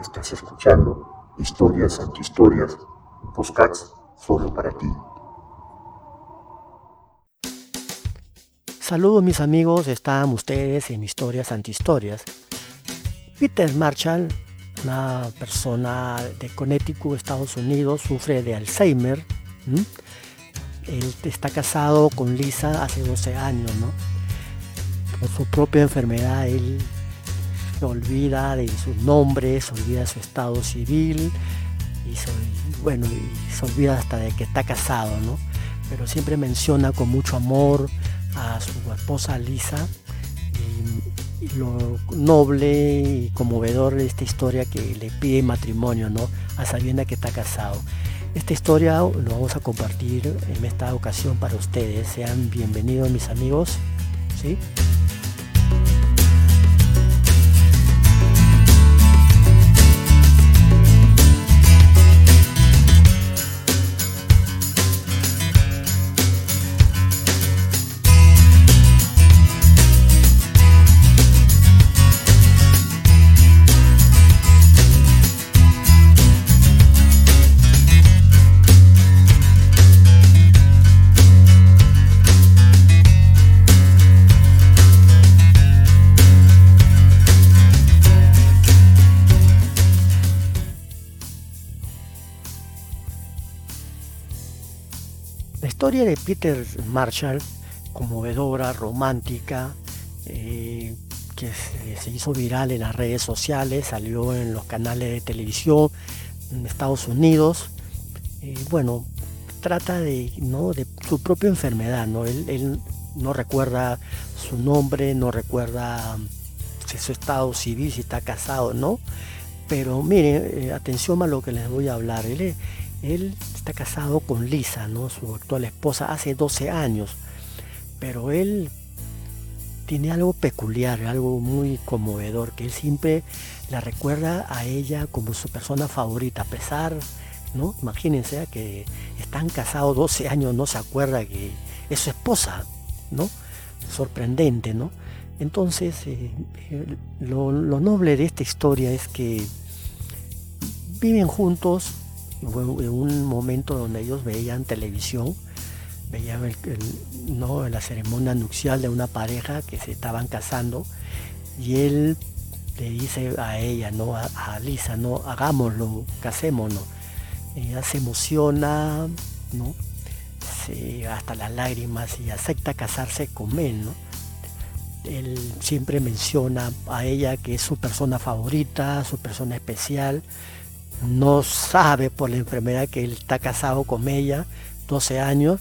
Estás escuchando Historias Antihistorias, Postcats solo para ti. Saludos mis amigos, están ustedes en Historias Antihistorias. Peter Marshall, una persona de Connecticut, Estados Unidos, sufre de Alzheimer. Él está casado con Lisa hace 12 años, ¿no? Por su propia enfermedad, él se olvida de su nombre, se olvida de su estado civil y bueno, y se olvida hasta de que está casado, ¿no? Pero siempre menciona con mucho amor a su esposa Lisa y, lo noble y conmovedor de esta historia que le pide matrimonio, ¿no? A sabienda que está casado. Esta historia lo vamos a compartir en esta ocasión para ustedes. Sean bienvenidos mis amigos. ¿sí? Historia de Peter Marshall, conmovedora, romántica, eh, que se, hizo viral en las redes sociales, salió en los canales de televisión en Estados Unidos. bueno, trata de, ¿no? de su propia enfermedad, ¿no? Él, no recuerda su nombre, no recuerda si su estado civil, si está casado, ¿no? Pero miren, eh, atención a lo que les voy a hablar. Él, él está casado con Lisa, ¿no? su actual esposa, hace 12 años, pero él tiene algo peculiar, algo muy conmovedor, que él siempre la recuerda a ella como su persona favorita, a pesar, ¿no? Imagínense que están casados 12 años, no se acuerda que es su esposa, ¿no? Sorprendente, ¿no? Entonces, eh, lo noble de esta historia es que viven juntos en un momento donde ellos veían televisión, veían ¿no? la ceremonia nupcial de una pareja que se estaban casando y él le dice a ella, ¿no? a, Lisa, ¿no? hagámoslo, casémonos. Ella se emociona, ¿no? hasta las lágrimas y acepta casarse con él. ¿no? Él siempre menciona a ella que es su persona favorita, su persona especial no sabe por la enfermedad que él está casado con ella, 12 años,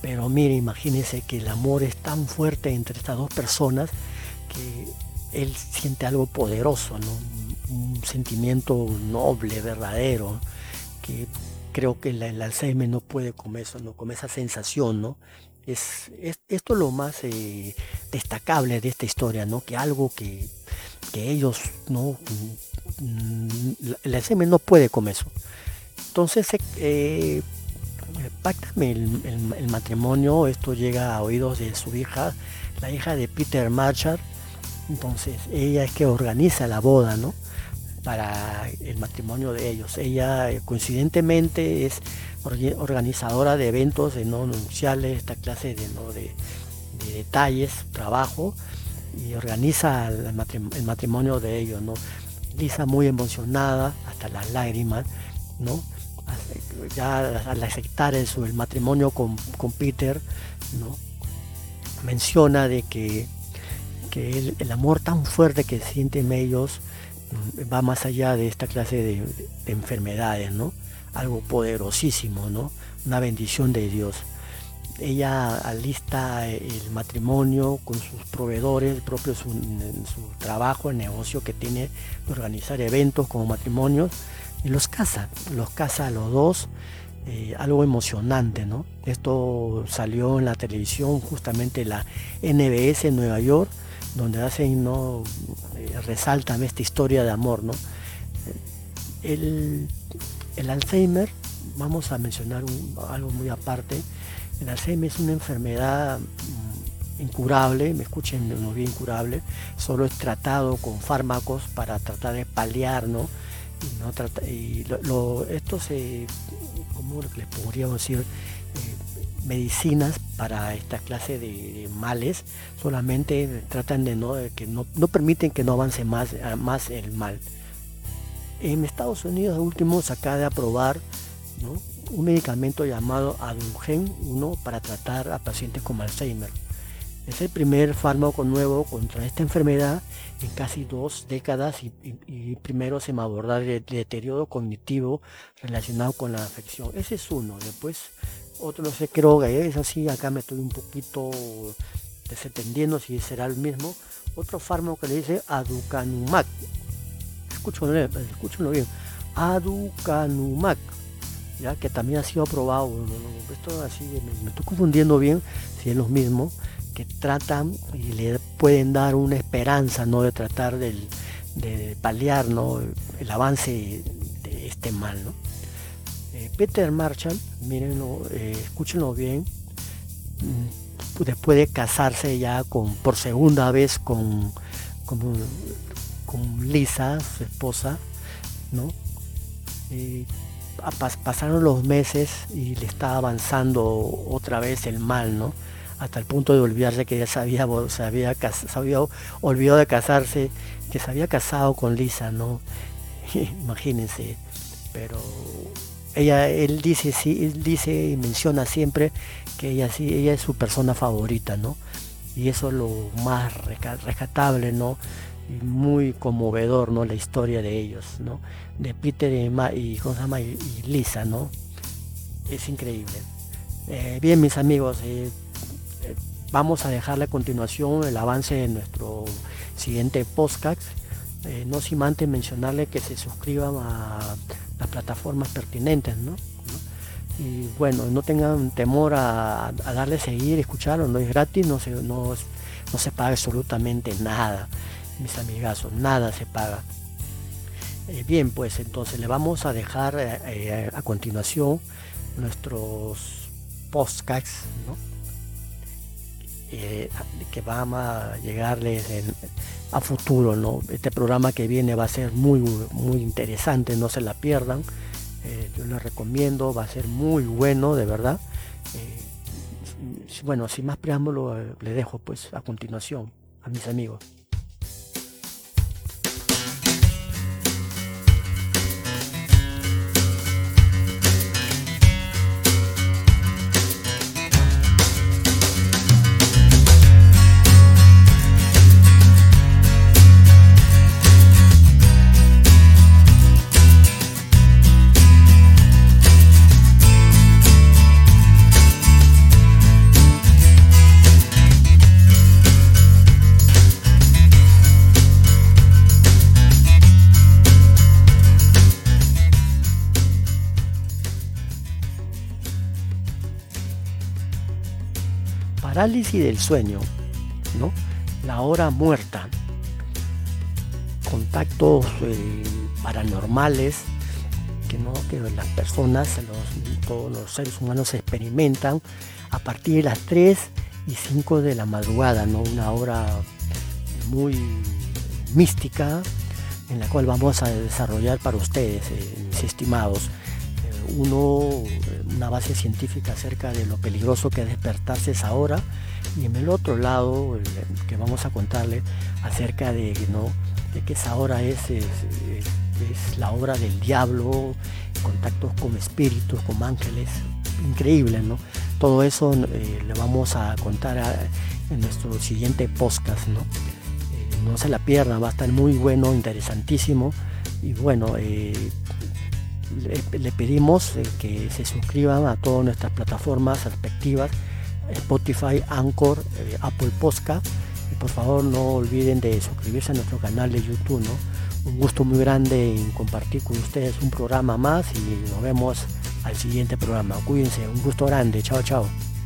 pero mire, imagínese que el amor es tan fuerte entre estas dos personas que él siente algo poderoso, un sentimiento noble, verdadero, que creo que el, Alzheimer no puede con eso, ¿no? con esa sensación, ¿no? Es, esto es lo más eh, destacable de esta historia, ¿no? Que algo que, que ellos no la SM no puede con eso. Entonces, eh, el, matrimonio, esto llega a oídos de su hija, la hija de Peter Marshall. Entonces, ella es que organiza la boda, ¿no? Para el matrimonio de ellos. Ella, eh, coincidentemente, es organizadora de eventos de no nupciales, esta clase de, ¿no? de, detalles, trabajo, y organiza el matrimonio de ellos, ¿no? Lisa muy emocionada, hasta las lágrimas, ¿no? Ya al aceptar el, el matrimonio con, Peter, ¿no? menciona de que, que el, amor tan fuerte que sienten ellos mm, va más allá de esta clase de, enfermedades, ¿no? Algo poderosísimo, ¿no? Una bendición de Dios ella alista el matrimonio con sus proveedores, propio su, su trabajo, el negocio que tiene de organizar eventos como matrimonios, y los casa, los casa a los dos, eh, algo emocionante, ¿no? Esto salió en la televisión, justamente la NBS en Nueva York, donde. Eh, resaltan esta historia de amor, ¿no? El, Alzheimer, vamos a mencionar algo muy aparte, el Alzheimer es una enfermedad mm, incurable, me escuchen bien incurable, solo es tratado con fármacos para tratar de paliar, ¿no? Y, no trata, y esto se, ¿cómo les podríamos decir? Eh, medicinas para esta clase de, males solamente tratan de no, que no, no permiten que no avance más, más el mal. En Estados Unidos último se acaba de aprobar un medicamento llamado Adulgen 1 para tratar a pacientes con Alzheimer. Es el primer fármaco nuevo contra esta enfermedad en casi dos décadas y, primero se me aborda el deterioro cognitivo relacionado con la afección. Ese es uno. Después otro no sé, creo que es así, acá me estoy un poquito desentendiendo si será el mismo. Otro fármaco que le dice Aducanumab. Escúchalo, escúchalo bien. Aducanumab. Ya que también ha sido aprobado. Esto así me, estoy confundiendo bien si es lo mismo que tratan y le pueden dar una esperanza no de tratar de paliar ¿no? el avance de este mal ¿no? Eh, Peter Marshall mírenlo eh, escúchenlo bien mm, después de casarse ya con por segunda vez con, con, con Lisa su esposa no eh, pasaron los meses y le estaba avanzando otra vez el mal no hasta el punto de olvidarse que ya se había, se había, olvidado de casarse, que se había casado con Lisa, ¿no? Imagínense, pero ella, él dice, sí, él dice y menciona siempre que ella sí, ella es su persona favorita, ¿no? Y eso es lo más rescatable, ¿no? Muy conmovedor, ¿no? La historia de ellos, ¿no? De Peter y, y, y, Lisa, ¿no? Es increíble. Eh, bien, mis amigos, eh, Vamos a dejarle a continuación el avance de nuestro siguiente podcast. Eh, no sin antes mencionarle que se suscriban a las plataformas pertinentes, ¿no? Y bueno, no tengan temor a, darle seguir, escucharlo, no es gratis, no se, no, se paga absolutamente nada, mis amigazos, nada se paga. Eh, bien, pues entonces le vamos a dejar eh, a continuación nuestros podcasts. Eh, que va a llegarles a futuro. ¿no? Este programa que viene va a ser muy, muy interesante, no se la pierdan. Eh, yo les recomiendo, va a ser muy bueno, de verdad. Eh, bueno, sin más preámbulo, le dejo pues a continuación a mis amigos. Del sueño, ¿no? la hora muerta, contactos eh, paranormales que, ¿no? que las personas, todos los seres humanos experimentan a partir de las 3 y 5 de la madrugada, ¿no? una hora muy mística en la cual vamos a desarrollar para ustedes, eh, mis estimados uno, una base científica acerca de lo peligroso que es despertarse esa hora y en el otro lado que vamos a contarle acerca de, ¿no? de que esa hora es, es, la hora del diablo, contactos con espíritus, con ángeles, increíble, ¿no? Todo eso eh, le vamos a contar en nuestro siguiente podcast, ¿no? Eh, no se la pierdan, va a estar muy bueno, interesantísimo y bueno, eh, le, pedimos eh, que se suscriban a todas nuestras plataformas respectivas, Spotify, Anchor, eh, Apple Podcast. Y por favor no olviden de suscribirse a nuestro canal de YouTube. ¿no? Un gusto muy grande en compartir con ustedes un programa más y nos vemos al siguiente programa. Cuídense, un gusto grande. Chao, chao.